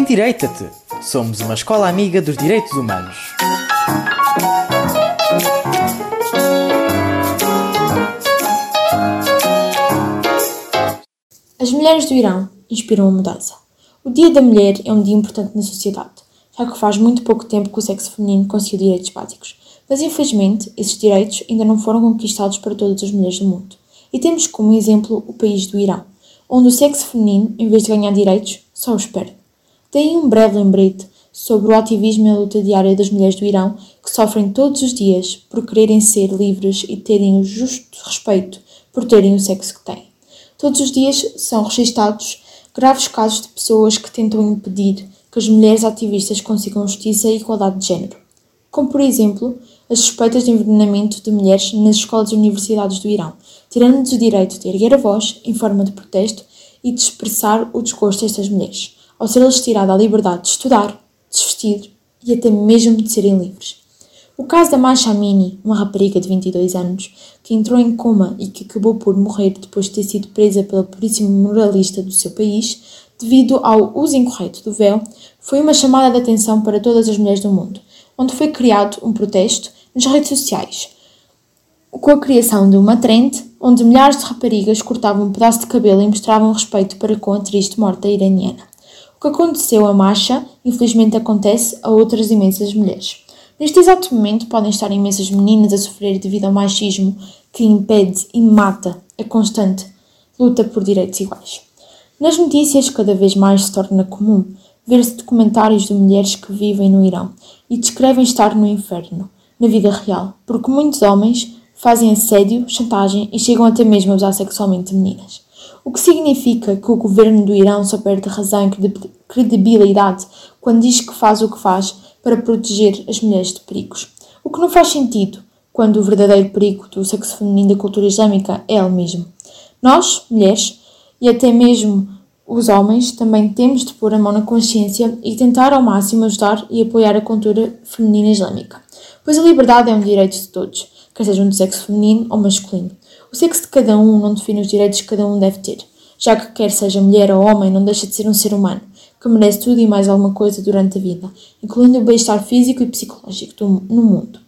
Endireita-te! Somos uma escola amiga dos direitos humanos. As mulheres do Irão inspiram a mudança. O Dia da Mulher é um dia importante na sociedade, já que faz muito pouco tempo que o sexo feminino conseguiu direitos básicos. Mas infelizmente, esses direitos ainda não foram conquistados para todas as mulheres do mundo. E temos como exemplo o país do Irão, onde o sexo feminino, em vez de ganhar direitos, só os perde. Daí um breve lembrete sobre o ativismo e a luta diária das mulheres do Irão que sofrem todos os dias por quererem ser livres e terem o justo respeito por terem o sexo que têm. Todos os dias são registados graves casos de pessoas que tentam impedir que as mulheres ativistas consigam justiça e igualdade de género, como por exemplo as suspeitas de envenenamento de mulheres nas escolas e universidades do Irão, tirando-lhes o direito de erguer a voz em forma de protesto e de expressar o desgosto destas mulheres, ao ser-lhes tirada a liberdade de estudar, de se vestir e até mesmo de serem livres. O caso da Masha Amini, uma rapariga de 22 anos, que entrou em coma e que acabou por morrer depois de ter sido presa pela polícia moralista do seu país, devido ao uso incorreto do véu, foi uma chamada de atenção para todas as mulheres do mundo, onde foi criado um protesto nas redes sociais, com a criação de uma trend onde milhares de raparigas cortavam um pedaço de cabelo e mostravam respeito para com a triste morte iraniana. O que aconteceu a Masha, infelizmente acontece a outras imensas mulheres. Neste exato momento podem estar imensas meninas a sofrer devido ao machismo que impede e mata a constante luta por direitos iguais. Nas notícias, cada vez mais se torna comum ver-se documentários de mulheres que vivem no Irão e descrevem estar no inferno, na vida real, porque muitos homens fazem assédio, chantagem e chegam até mesmo a usar sexualmente meninas. O que significa que o governo do Irão só perde razão e credibilidade quando diz que faz o que faz para proteger as mulheres de perigos. O que não faz sentido quando o verdadeiro perigo do sexo feminino da cultura islâmica é ele mesmo. Nós, mulheres, e até mesmo os homens, também temos de pôr a mão na consciência e tentar ao máximo ajudar e apoiar a cultura feminina islâmica. Pois a liberdade é um direito de todos, quer sejam do sexo feminino ou masculino. O sexo de cada um não define os direitos que cada um deve ter, já que quer seja mulher ou homem, não deixa de ser um ser humano, que merece tudo e mais alguma coisa durante a vida, incluindo o bem-estar físico e psicológico do, no mundo.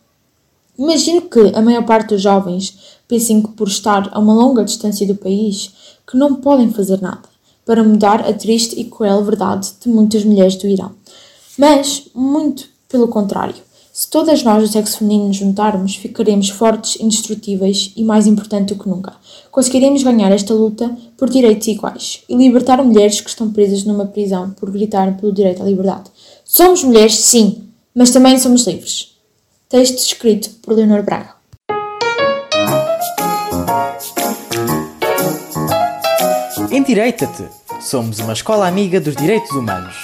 Imagino que a maior parte dos jovens pensem que por estar a uma longa distância do país, que não podem fazer nada para mudar a triste e cruel verdade de muitas mulheres do Irão. Mas, muito pelo contrário, se todas nós do sexo feminino nos juntarmos, ficaremos fortes, indestrutíveis e, mais importante do que nunca, conseguiremos ganhar esta luta por direitos iguais e libertar mulheres que estão presas numa prisão por gritar pelo direito à liberdade. Somos mulheres, sim, mas também somos livres. Texto escrito por Leonor Braga. Endireita-te! Somos uma escola amiga dos direitos humanos.